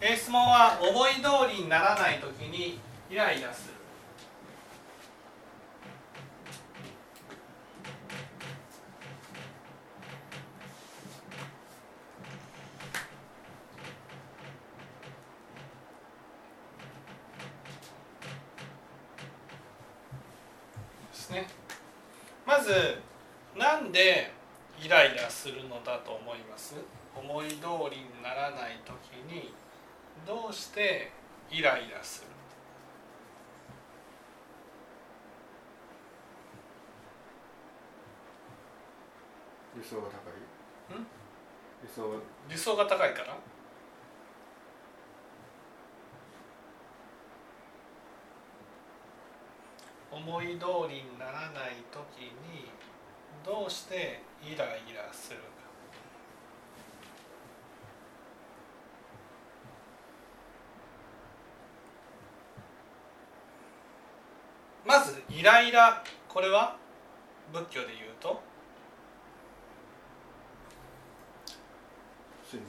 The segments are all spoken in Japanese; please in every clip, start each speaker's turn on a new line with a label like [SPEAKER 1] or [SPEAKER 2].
[SPEAKER 1] 質問は思い通りにならない時にイライラするですねまずなんでイライラするのだと思います思い通りにならない時にどうしてイライラする
[SPEAKER 2] 理想が高い？
[SPEAKER 1] ん？
[SPEAKER 2] 理想が
[SPEAKER 1] 理想が高いから思い通りにならない時にどうしてイライラするか。まずイライラこれは？仏教で言うと
[SPEAKER 2] 真理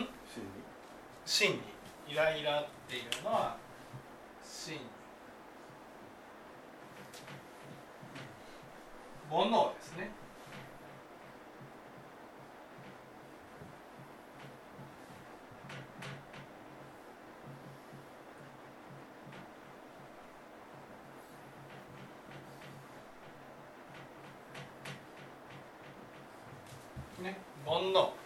[SPEAKER 1] ん
[SPEAKER 2] 真理
[SPEAKER 1] 真にイライラっていうのは真に。煩悩ですね煩悩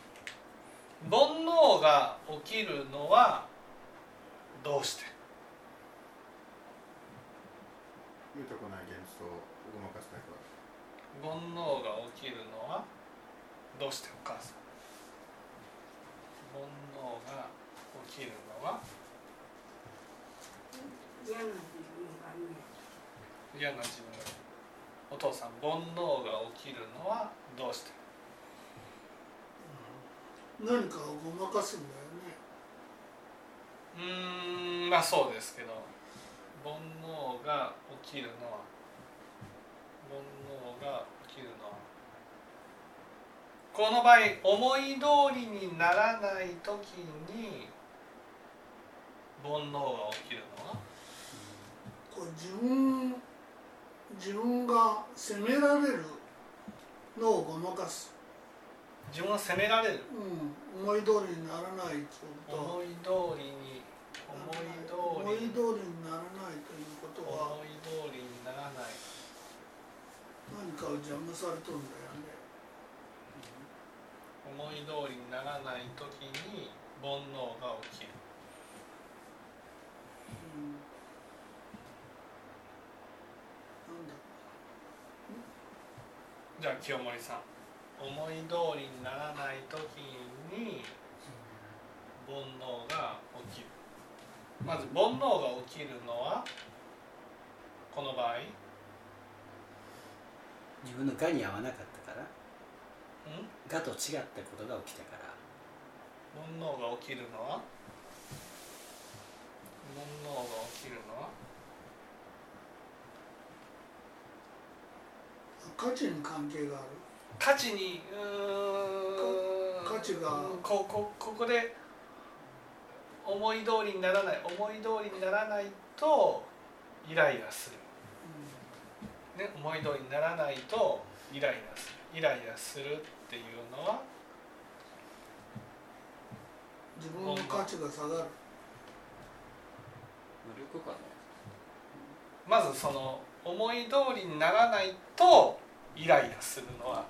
[SPEAKER 1] 煩悩が起きるのはどうして
[SPEAKER 2] 見たくない現実をごまかしたいから
[SPEAKER 1] 煩悩が起きるのはどうしてお母さん煩悩が起きるのは
[SPEAKER 3] 嫌な自分がね
[SPEAKER 1] 嫌な自分。がお父さん煩悩が起きるのはどうして？
[SPEAKER 4] 何かをごまかすんだよね。
[SPEAKER 1] うーんまあそうですけど煩悩が起きるのは煩悩がのはこの場合思い通りにならない時に煩悩が起きるのは？
[SPEAKER 4] こう自分自分が責められるのをごまかす、
[SPEAKER 1] 自分は責められる？
[SPEAKER 4] うん、思い通りにならないということ
[SPEAKER 1] 思い通りに思い通り。に
[SPEAKER 4] 思い通りにならないということは
[SPEAKER 1] 思い通りにならない
[SPEAKER 4] 何かを邪魔されとるんだよね
[SPEAKER 1] 思い通りにならない時に煩悩が起きる。
[SPEAKER 4] うん。なんだ。
[SPEAKER 1] じゃあ清盛さん思い通りにならない時に煩悩が起きる。まず煩悩が起きるのはこの場合
[SPEAKER 5] 自分の我に合わなかったから
[SPEAKER 1] ん？
[SPEAKER 5] 我と違ったことが起きたから。
[SPEAKER 1] 煩悩が起きるのは？煩悩が起きるのは？
[SPEAKER 4] 価値に関係がある。
[SPEAKER 1] 価値にうーん。
[SPEAKER 4] か価値が。
[SPEAKER 1] ここここで思い通りにならない思い通りにならないとイライラする、ね、思い通りにならないとイライラするイライラするっていうのは
[SPEAKER 4] 自分の価値が下がる。
[SPEAKER 1] まずその思い通りにならないとイライラするのは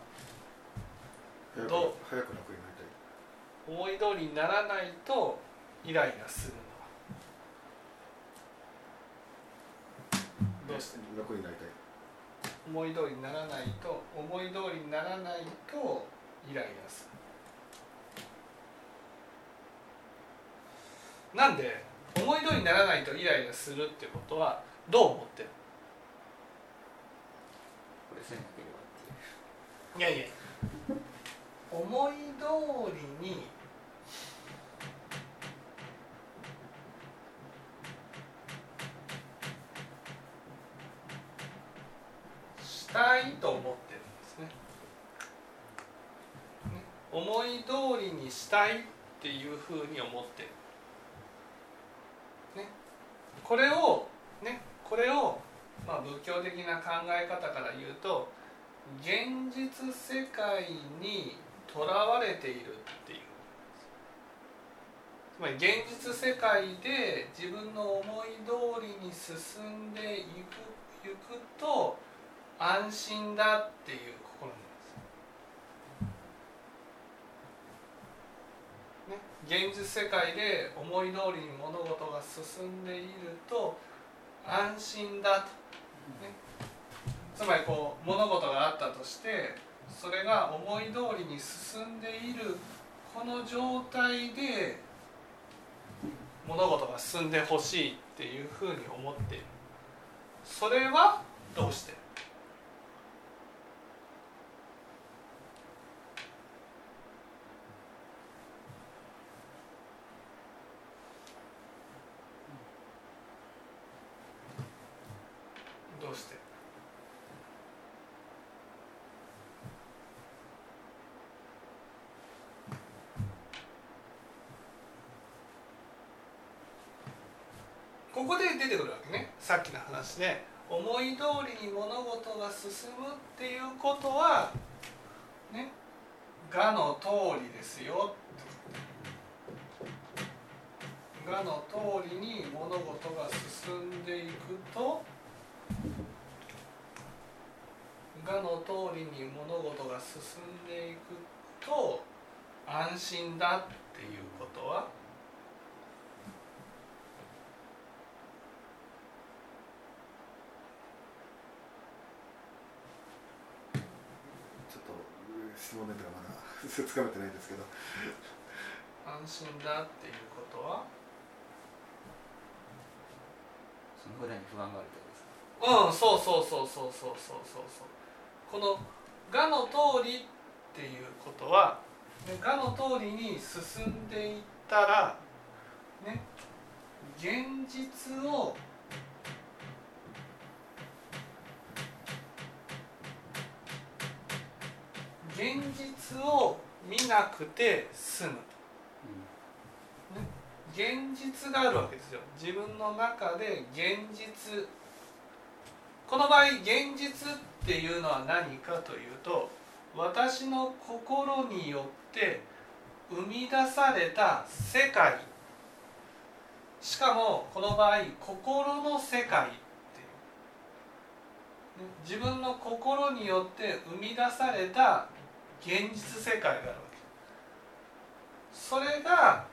[SPEAKER 1] どう？
[SPEAKER 2] 早く楽になりたい。
[SPEAKER 1] 思い通りにならないとイライラするのは。どうして？
[SPEAKER 2] 楽になりたい
[SPEAKER 1] 思い通りにならないと思い通りにならないとイライラするなんで思い通りにならないとイライラするってことはどう思ってる
[SPEAKER 5] これせなければってい
[SPEAKER 1] やいや。思い通りにしたいと思ってるんですね。ね思い通りにしたいっていうふうに思ってる。ね、これをねこれを、まあ、仏教的な考え方から言うと現実世界にとらわれているっていうつまり現実世界で自分の思い通りに進んでいくいくと安心だっていう心なんです。ね、現実世界で思い通りに物事が進んでいると安心だと、ね、つまりこう物事があったとしてそれが思い通りに進んでいるこの状態で物事が進んでほしいっていうふうに思っている。それはどうしてここで出てくるわけね。さっきの話で思い通りに物事が進むっていうことはねがの通りですよ。がの通りに物事が進んでいくとがの通りに物事が進んでいくと安心だっていうことは
[SPEAKER 2] ちょっと質問ネタがまだつかめてないんですけど。
[SPEAKER 1] 安心だっていうことは？
[SPEAKER 5] その裏に不安があるってことですか？
[SPEAKER 1] うんそうそうそうそうそうそうそう。そうこの「が」の通りっていうことは「が」の通りに進んでいったらね現実を現実を見なくて済むと。現実があるわけですよ。自分の中で現実。この場合現実っていうのは何かというと私の心によって生み出された世界。しかもこの場合心の世界っていう。ね。自分の心によって生み出された現実世界があるわけそれが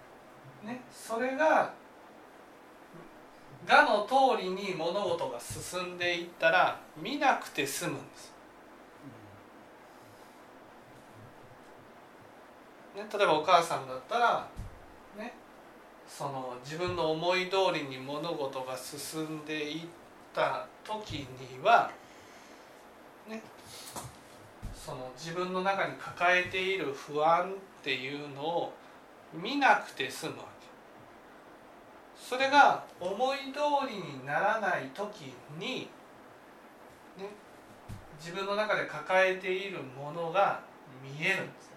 [SPEAKER 1] ね、それが「が」の通りに物事が進んでいったら見なくて済むんです。ね、例えばお母さんだったら、ね、その自分の思い通りに物事が進んでいった時には、ね、その自分の中に抱えている不安っていうのを見なくて済むわけ。それが思い通りにならない時に、ね、自分の中で抱えているものが見えるんです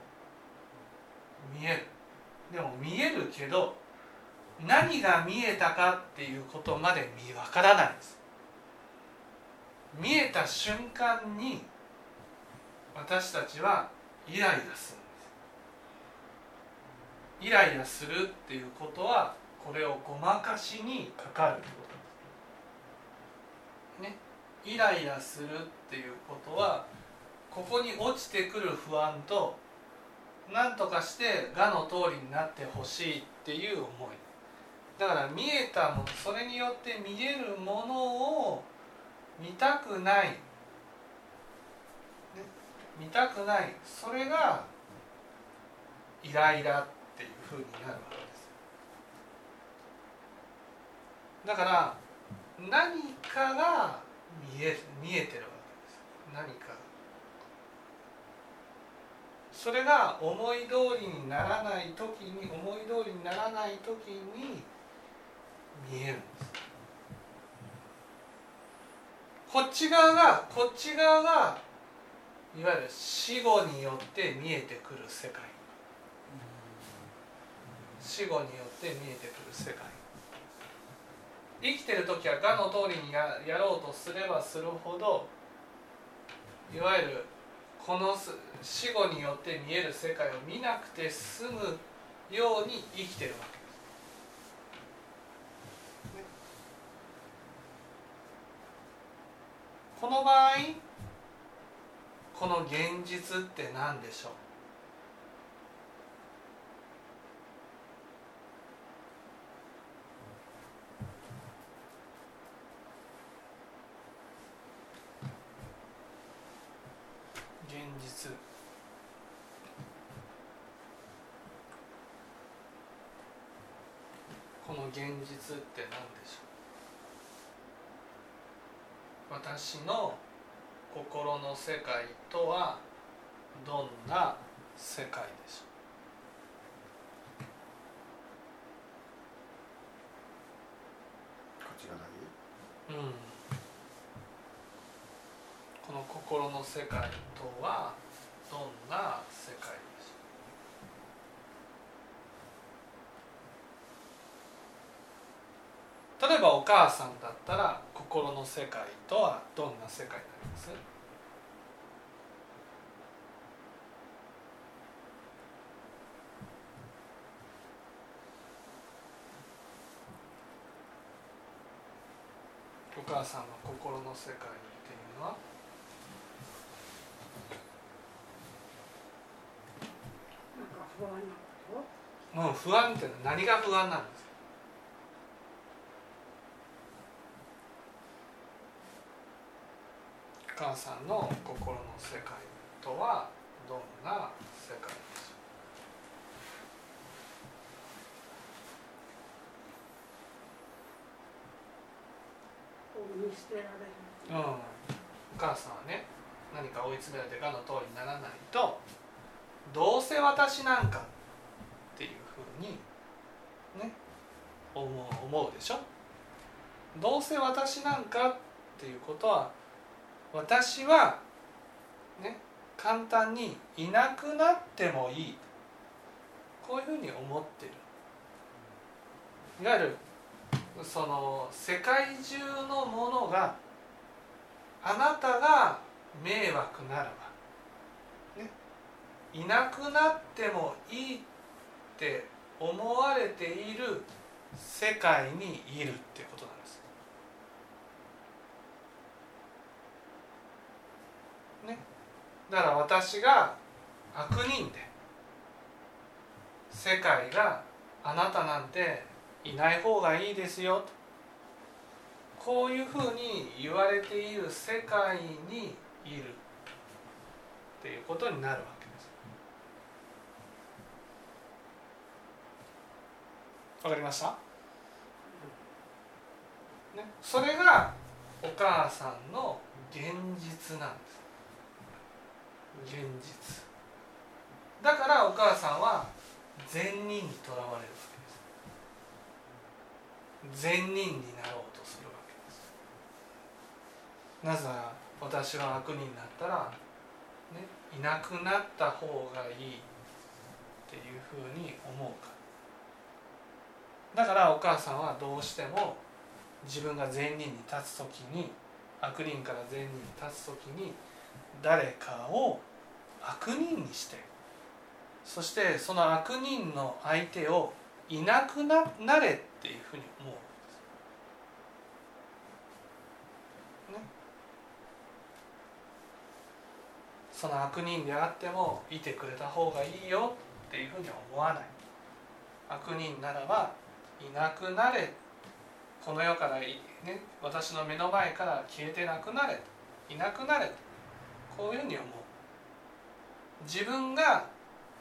[SPEAKER 1] 見える。でも見えるけど何が見えたかっていうことまで見わからないんです。見えた瞬間に私たちはイライラするんです。イライラするっていうことはこれをごまかしにかかるってこと。ですね。イライラするっていうことはここに落ちてくる不安と何とかしてがの通りになってほしいっていう思い。だから見えたものそれによって見えるものを見たくない、見たくない。それがイライラっていうふうになるわけですだから何かが見え見えてるわけです。何かそれが思い通りにならない時に思い通りにならない時に見えるんです。こっち側がこっち側がいわゆる死後によって見えてくる世界死後によって見えてくる世界生きてる時は我の通りにややろうとすればするほどいわゆるこの死後によって見える世界を見なくて済むように生きてるわけです。この場合この現実って何でしょう？現実。この現実って何でしょう？私の心の世界とはどんな世界でしょう、
[SPEAKER 2] い
[SPEAKER 1] うん、この心の世界とはどんな世界でしょう？例えばお母さんだったら心の世界とはどんな世界になります？お母さんの心の世界っていうのは？
[SPEAKER 3] 不安
[SPEAKER 1] って何が不安なんさんの心の世界とはどんな世界でし
[SPEAKER 3] こう見捨てられる。
[SPEAKER 1] ょう、うん、お母さんはね何か追い詰められて我の通りにならないとどうせ私なんかっていうふうにね思う思うでしょ？どうせ私なんかっていうことは私はね簡単にいなくなってもいいこういうふうに思ってるいわゆるその世界中のものがあなたが迷惑ならば、ね、いなくなってもいいって思われている世界にいるってことなんです。ね、だから私が悪人で世界があなたなんていない方がいいですよと。こういうふうに言われている世界にいるっていうことになるわけです。わかりました、ね、それがお母さんの現実なんです。現実。だからお母さんは善人にとらわれるわけです。善人になろうとするわけです。なぜなら私は悪人になったら、ね、いなくなった方がいいっていうふうに思うから。だからお母さんはどうしても自分が善人に立つ時に悪人から善人に立つ時に誰かを悪人にして。そしてその悪人の相手をいなくなれっていうふうに思うわけです。その悪人であってもいてくれた方がいいよっていうふうには思わない。悪人ならばいなくなれ。この世から、ね、私の目の前から消えてなくなれ。いなくなれ。こういうふうに思う。自分が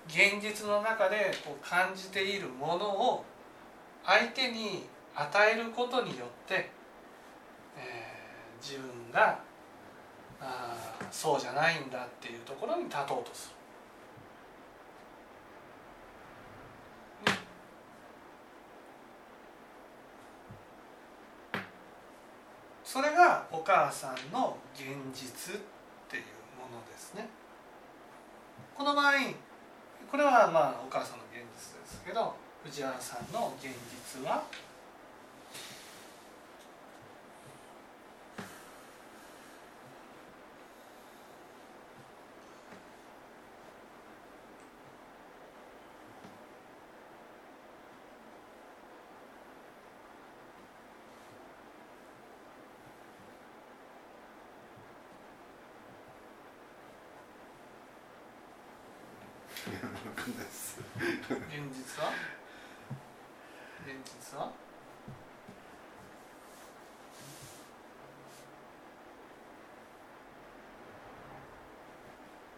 [SPEAKER 1] 現実の中でこう感じているものを相手に与えることによって、えー自分があそうじゃないんだっていうところに立とうとする。それがお母さんの現実っていうものですね。この場合これはまあお母さんの現実ですけど藤原さんの現実は現実は？現実は？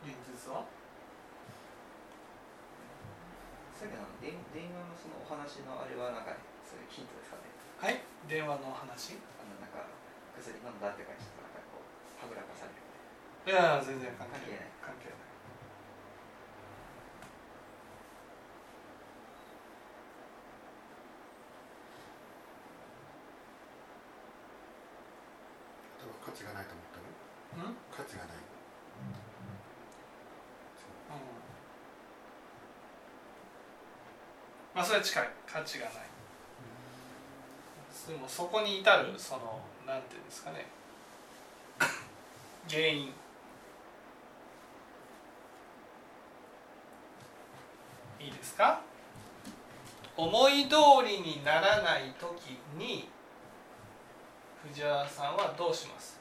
[SPEAKER 1] 現実は？
[SPEAKER 5] さっきの電電話のそのお話のあれはなんかそういうヒントですかね。
[SPEAKER 1] はい。電話の話？い
[SPEAKER 5] あのなんか薬飲んだって感じでなんかこうはぐらかされる
[SPEAKER 1] や全然関係ない。関係ない
[SPEAKER 2] 例えば価値がないと思ったの
[SPEAKER 1] うん
[SPEAKER 2] 価値がない
[SPEAKER 1] まあそれは近い。価値がない。でもそこに至るそのなんていうんですかね。原因。いいですか？思い通りにならない時に藤原さんはどうします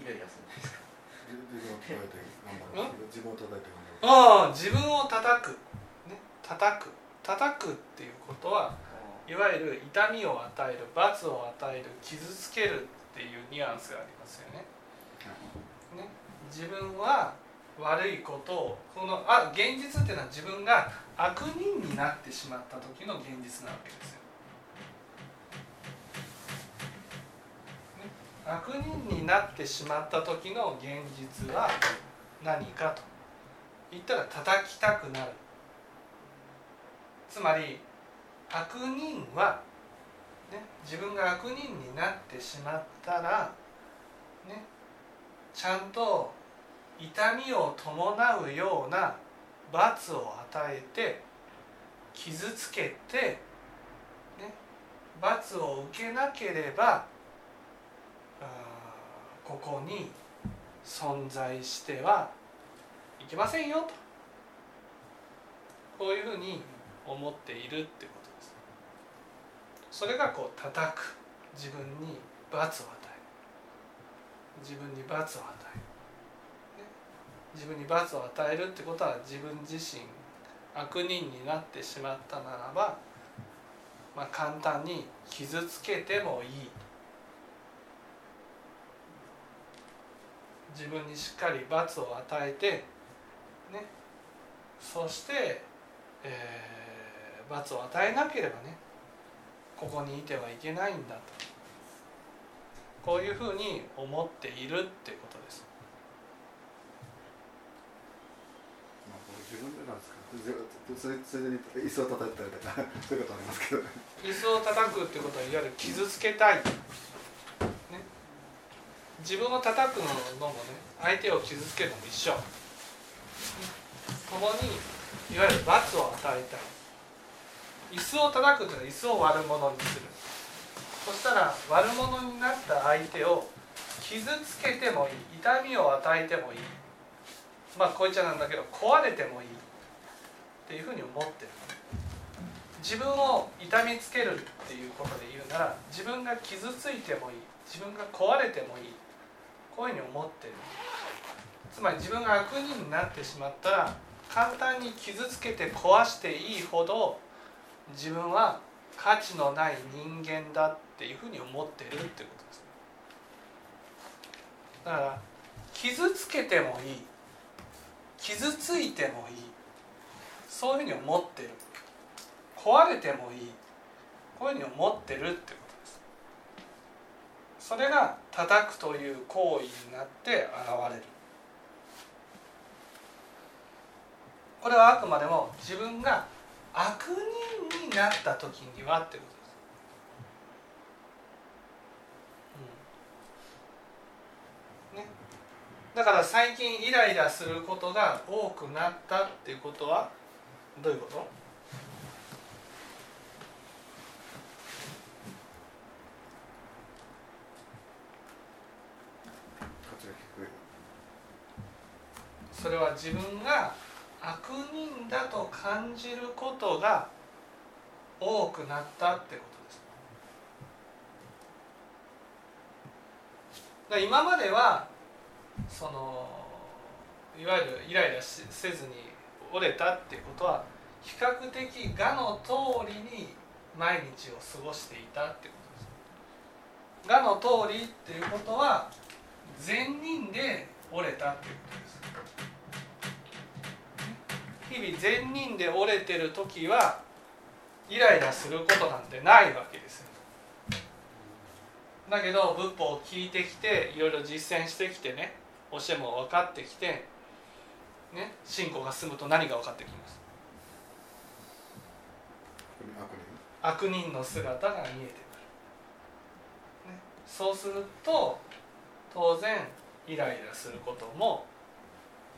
[SPEAKER 5] イライラするんですか
[SPEAKER 2] 自分を叩いて
[SPEAKER 1] ああ自分を叩く。ね叩く。叩くっていうことはいわゆる痛みを与える罰を与える傷つけるっていうニュアンスがありますよね。ね自分は悪いことをこのあ現実っていうのは自分が悪人になってしまった時の現実なわけですよ。ね悪人になってしまった時の現実は何かと言ったら叩きたくなる。つまり悪人は、ね、自分が悪人になってしまったら、ね、ちゃんと痛みを伴うような罰を与えて傷つけて、ね、罰を受けなければここに存在してはいけませんよと。こういうふうに思っているってことです。それがこう叩く。自分に罰を与える。自分に罰を与える、自分に罰を与えるってことは自分自身悪人になってしまったならば、まあ、簡単に傷つけてもいい自分にしっかり罰を与えてね。そして、えー罰を与えなければねここにいてはいけないんだと。こういうふうに思っているっていうことです。
[SPEAKER 2] 自分でなんですか。それそれで椅子を叩いたりとかそういうことありますけど
[SPEAKER 1] 椅子を叩くってことはいわゆる傷つけたい、ね、自分を叩くのもね相手を傷つけるのも一緒。共にいわゆる罰を与えたい。椅子を叩くというのは椅子を悪者にする。そしたら悪者になった相手を傷つけてもいい。痛みを与えてもいい。まあこいつなんだけど壊れてもいい。っていうふうに思ってる。自分を痛みつけるっていうことで言うなら自分が傷ついてもいい。自分が壊れてもいい。こういうふうに思ってる。つまり自分が悪人になってしまったら簡単に傷つけて壊していいほど自分は価値のない人間だっていうふうに思ってるってことです。だから傷つけてもいい。傷ついてもいい。そういうふうに思ってる。壊れてもいい。こういうふうに思ってるってこと。それが叩くという行為になって現れる。これはあくまでも自分が悪人になった時にはってことです、うん。ね、だから最近イライラすることが多くなったっていうことはどういうこと
[SPEAKER 2] 価値が低い
[SPEAKER 1] それは自分が悪人だと感じることが多くなったってことです。だ今まではそのいわゆるイライラしせずに折れたっていうことは比較的我の通りに毎日を過ごしていたってことです。我の通りっていうことは善人で折れたっていうことです日々善人で折れてる時はイライラすることなんてないわけですよ。だけど仏法を聞いてきていろいろ実践してきてね教えも分かってきてね信仰が進むと何が分かってきます？悪人の姿が見えてくる、ね、そうすると当然イライラすることも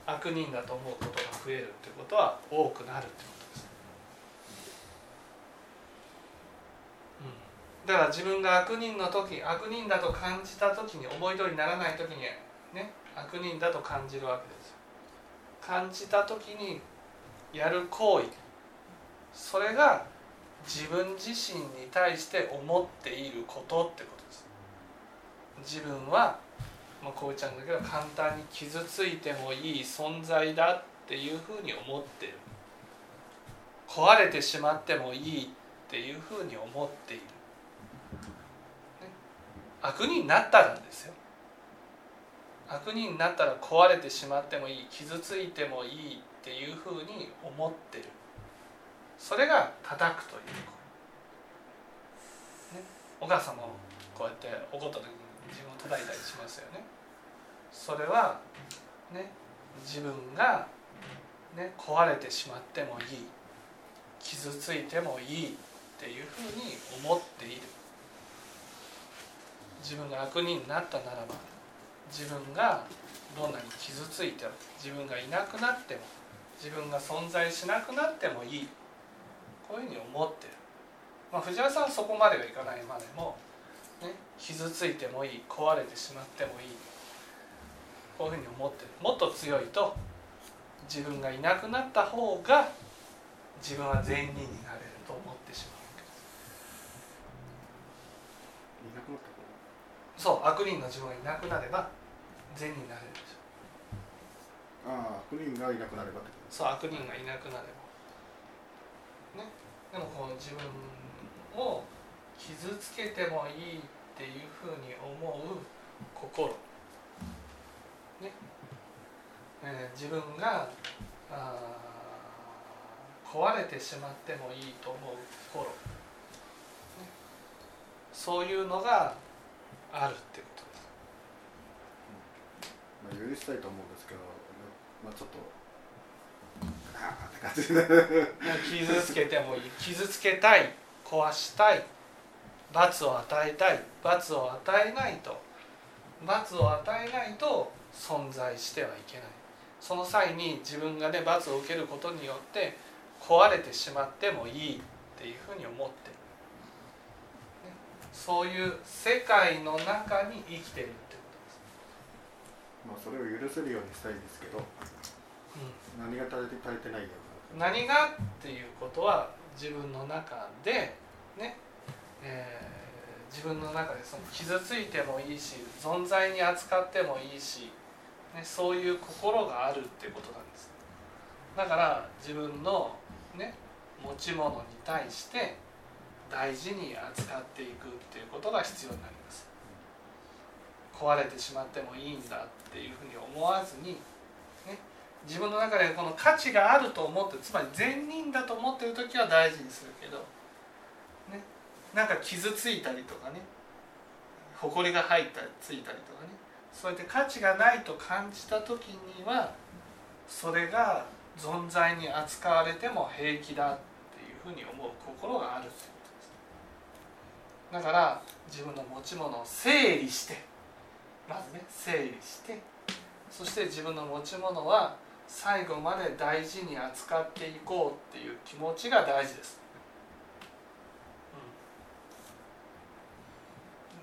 [SPEAKER 1] 悪人だと思うことが増えるってことは多くなるってことです、うん、だから自分が悪人の時悪人だと感じた時に思い通りにならない時にね悪人だと感じるわけです感じた時にやる行為それが自分自身に対して思っていることってことです。自分はまあ、こうちゃんだけど簡単に傷ついてもいい存在だっていうふうに思ってる。壊れてしまってもいいっていうふうに思っている、ね、悪人になったらですよ。悪人になったら壊れてしまってもいい。傷ついてもいいっていうふうに思ってる。それが叩くというね、お母さんもこうやって怒った時自分を叩いたりしますよね。それはね自分がね壊れてしまってもいい。傷ついてもいいっていうふうに思っている。自分が悪人になったならば自分がどんなに傷ついても自分がいなくなっても自分が存在しなくなってもいい。こういうふうに思ってる、まあ、藤原さんはそこまではいかないまでも、傷ついてもいい壊れてしまってもいい。こういうふうに思ってる。もっと強いと自分がいなくなった方が自分は善人になれると思ってしまうそう悪人の自分がいなくなれば善人になれるでしょ。
[SPEAKER 2] ああ悪人がいなくなれば
[SPEAKER 1] そう悪人がいなくなれば。ね。でもこの自分を傷つけてもいいっていうふうに思う心、ね。えー、自分があ壊れてしまってもいいと思う心、ね、そういうのがあるってこと
[SPEAKER 2] です。まあ、許したいと思うんですけど、まあ、ちょっと。ああって感じで。
[SPEAKER 1] 傷つけてもいい。傷つけたい。壊したい罰を与えたい。罰を与えないと。罰を与えないと存在してはいけない。その際に自分がね罰を受けることによって壊れてしまってもいいっていうふうに思ってる、ね、そういう世界の中に生きてるって
[SPEAKER 2] まあそれを許せるようにしたいんですけど、
[SPEAKER 1] ことです、うん。
[SPEAKER 2] 何が足りて足りてないよう
[SPEAKER 1] 何がっていうことは自分の中でね、えー自分の中でその傷ついてもいいし存在に扱ってもいいし、ね、そういう心があるっていうことなんです。だから自分のね持ち物に対して大事に扱っていくっていうことが必要になります。壊れてしまってもいいんだっていうふうに思わずにね自分の中でこの価値があると思ってつまり善人だと思ってる時は大事にするけど、なんか傷ついたりとかね。埃が入ったりついたりとかね。そうやって価値がないと感じた時にはそれが存在に扱われても平気だっていうふうに思う心があるってことです。だから自分の持ち物を整理してまずね整理してそして自分の持ち物は最後まで大事に扱っていこうっていう気持ちが大事です、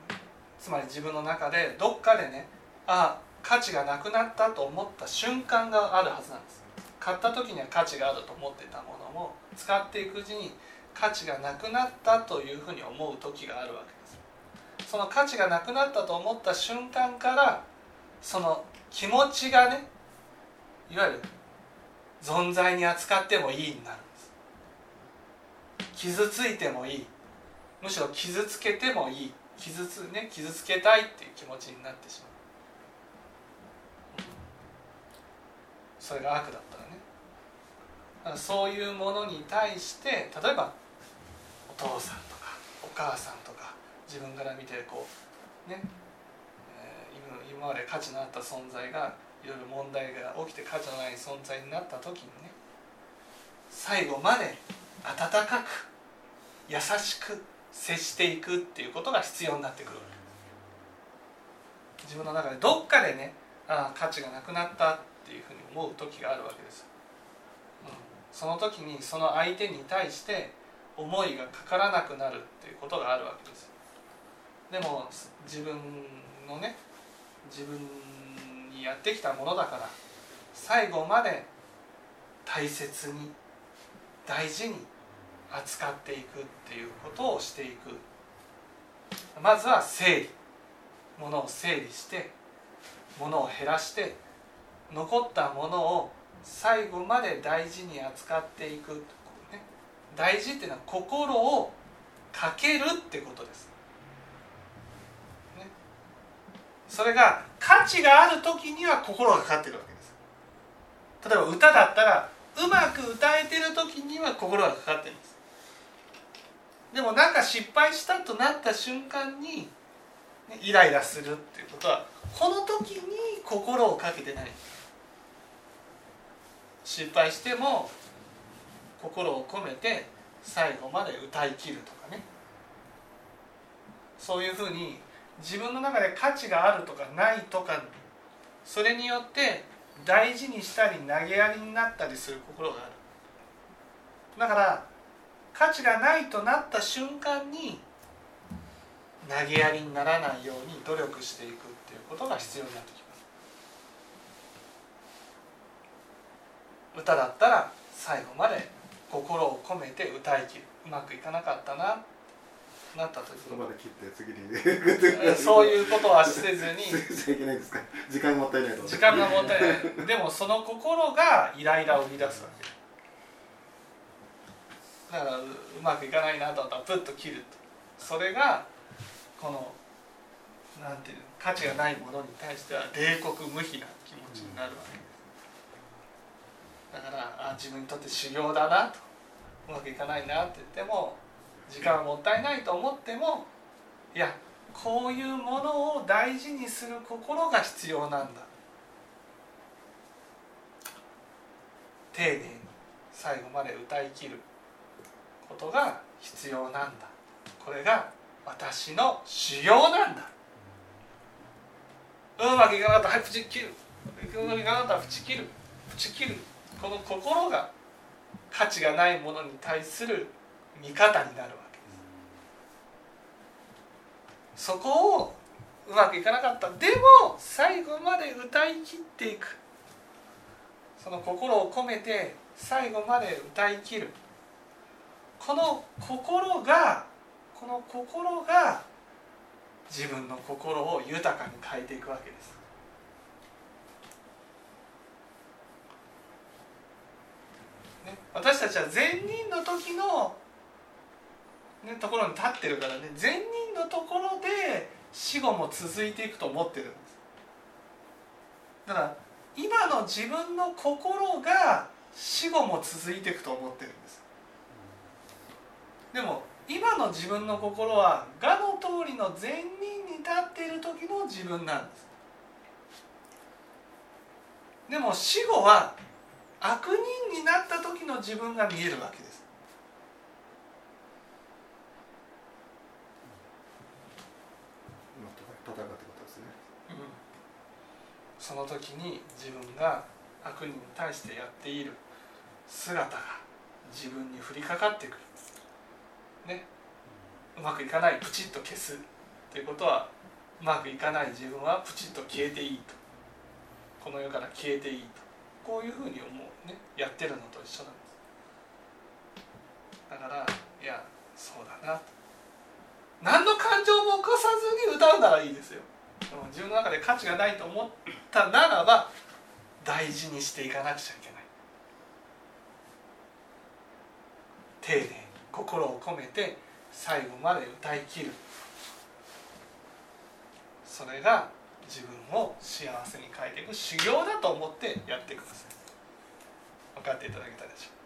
[SPEAKER 1] うんつまり自分の中でどっかでねああ価値がなくなったと思った瞬間があるはずなんです。買った時には価値があると思ってたものも使っていくうちに価値がなくなったというふうに思う時があるわけです。その価値がなくなったと思った瞬間からその気持ちがねいわゆる存在に扱ってもいいになるんです。傷ついてもいい。むしろ傷つけてもいい。傷つ,、ね、傷つけたいっていう気持ちになってしまう。それが悪だったらね。だからそういうものに対して例えばお父さんとかお母さんとか自分から見てこうね、えー今今まで価値のあった存在がいろいろ問題が起きて価値のない存在になった時にね最後まで温かく優しく接していくっていうことが必要になってくるわけ自分の中でどっかでねああ価値がなくなったっていうふうに思う時があるわけです、うん、その時にその相手に対して思いがかからなくなるっていうことがあるわけです。でも自分のね自分にやってきたものだから最後まで大切に大事に扱っていくっていうことをしていく。まずは整理。ものを整理してものを減らして残ったものを最後まで大事に扱っていく、ね、大事っていうのは心をかけるってことです、ね、それが価値がある時には心がかかってるわけです。例えば歌だったらうまく歌えてる時には心がかかってるんですでもなんか失敗したとなった瞬間に、ね、イライラするっていうことはこの時に心をかけてない。失敗しても心を込めて最後まで歌い切るとかね。そういうふうに自分の中で価値があるとかないとかそれによって大事にしたり投げやりになったりする心がある。だから価値がないとなった瞬間に投げやりにならないように努力していくっていうことが必要になってきます。歌だったら最後まで心を込めて歌い切るうまくいかなかったななった時
[SPEAKER 2] その場で切って次に。
[SPEAKER 1] そういうことはせずに。
[SPEAKER 2] 時間
[SPEAKER 1] がもったいない。でもその心がイライラを生み出すわけだからうまくいかないなと思ったらプッと切ると。それがこのなんていう価値がないものに対しては冷酷無比な気持ちになるわけ。ですだからあ自分にとって修行だなと。うまくいかないなって言っても時間はもったいないと思ってもいやこういうものを大事にする心が必要なんだ。丁寧に最後まで歌い切る。ことが必要なんだ。これが私の修行なんだ。うまくいかなかったはい口切る。うまくいかなかったら口切る。口切る。この心が価値がないものに対する見方になるわけ。ですそこをうまくいかなかった。でも最後まで歌い切っていく。その心を込めて最後まで歌い切る。この心がこの心が自分の心を豊かに変えていくわけです。ね、私たちは善人の時の、ね、ところに立ってるからね善人のところで死後も続いていくと思ってるんです。だから今の自分の心が死後も続いていくと思ってるんです。でも今の自分の心は我の通りの善人に立っている時の自分なんです。でも死後は悪人になった時の自分が見えるわけです。その時に自分が悪人に対してやっている姿が自分に降りかかってくるねうまくいかないプチッと消すということはうまくいかない自分はプチッと消えていいと。この世から消えていいと。こういうふうに思うね。やってるのと一緒なんです。だからいやそうだな何の感情も起こさずに歌うならいいですよ。自分の中で価値がないと思ったならば大事にしていかなくちゃいけない。丁寧に。心を込めて最後まで歌い切る。それが自分を幸せに変えていく修行だと思ってやってください。分かっていただけたでしょう。